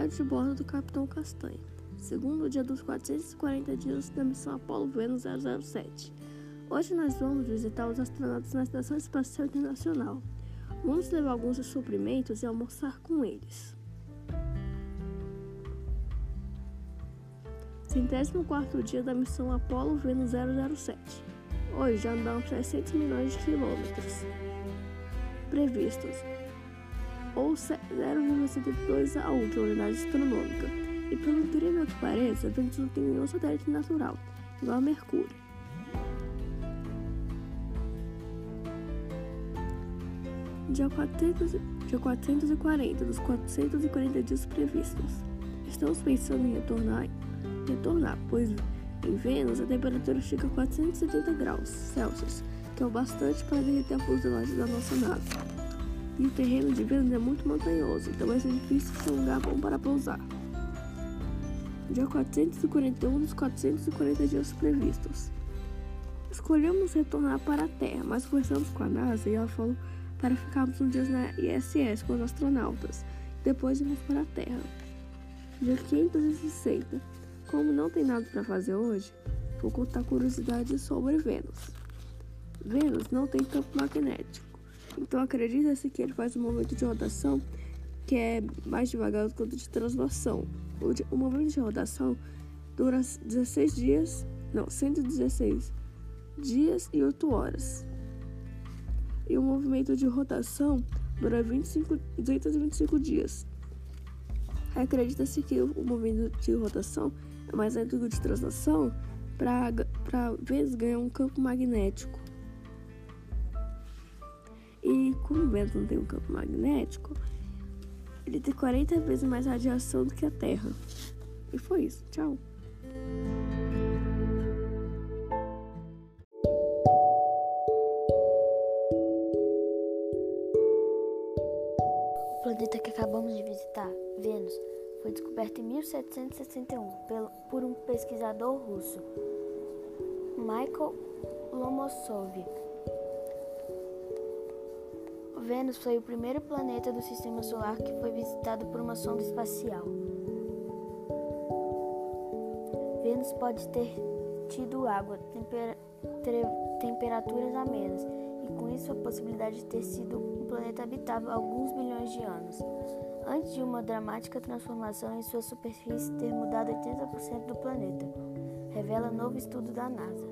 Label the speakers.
Speaker 1: diário de bordo do Capitão Castanho. Segundo dia dos 440 dias da missão Apollo Vênus 007. Hoje nós vamos visitar os astronautas na Estação Espacial Internacional. Vamos levar alguns suprimentos e almoçar com eles. Centésimo quarto dia da missão Apollo Vênus 007. Hoje já andamos 600 milhões de quilômetros previstos, ou 0,72 a 1, que é unidade astronômica. E pelo incrível que pareça, Vênus não tem nenhum satélite natural, igual a Mercúrio. Dia, 400, dia 440 dos 440 dias previstos. Estamos pensando em retornar, retornar, pois em Vênus a temperatura chega a 470 graus Celsius, que é o bastante para derreter a fuselagem da nossa nave. E o terreno de Vênus é muito montanhoso, então vai ser difícil ser um lugar bom para pousar. Dia 441 dos 440 dias previstos. Escolhemos retornar para a Terra, mas conversamos com a NASA e ela falou para ficarmos uns dias na ISS com os astronautas. Depois irmos para a Terra. Dia 560. Como não tem nada para fazer hoje, vou contar curiosidades sobre Vênus. Vênus não tem campo magnético, então acredita-se que ele faz um movimento de rotação que é mais devagar do que o de translação. O, de, o movimento de rotação dura 16 dias, não, 116 dias e 8 horas e o movimento de rotação dura 25, 225 dias. Acredita-se que o movimento de rotação é mais lento que o de translação para vezes ganhar um campo magnético. E como o Vênus não tem um campo magnético, ele tem 40 vezes mais radiação do que a Terra. E foi isso. Tchau.
Speaker 2: planeta que acabamos de visitar, Vênus, foi descoberto em 1761 por um pesquisador russo, Michael Lomosov. Vênus foi o primeiro planeta do sistema solar que foi visitado por uma sonda espacial. Vênus pode ter tido água, temper temperaturas amenas e com isso a possibilidade de ter sido um planeta habitável há alguns bilhões de anos, antes de uma dramática transformação em sua superfície ter mudado 80% do planeta, revela novo estudo da NASA.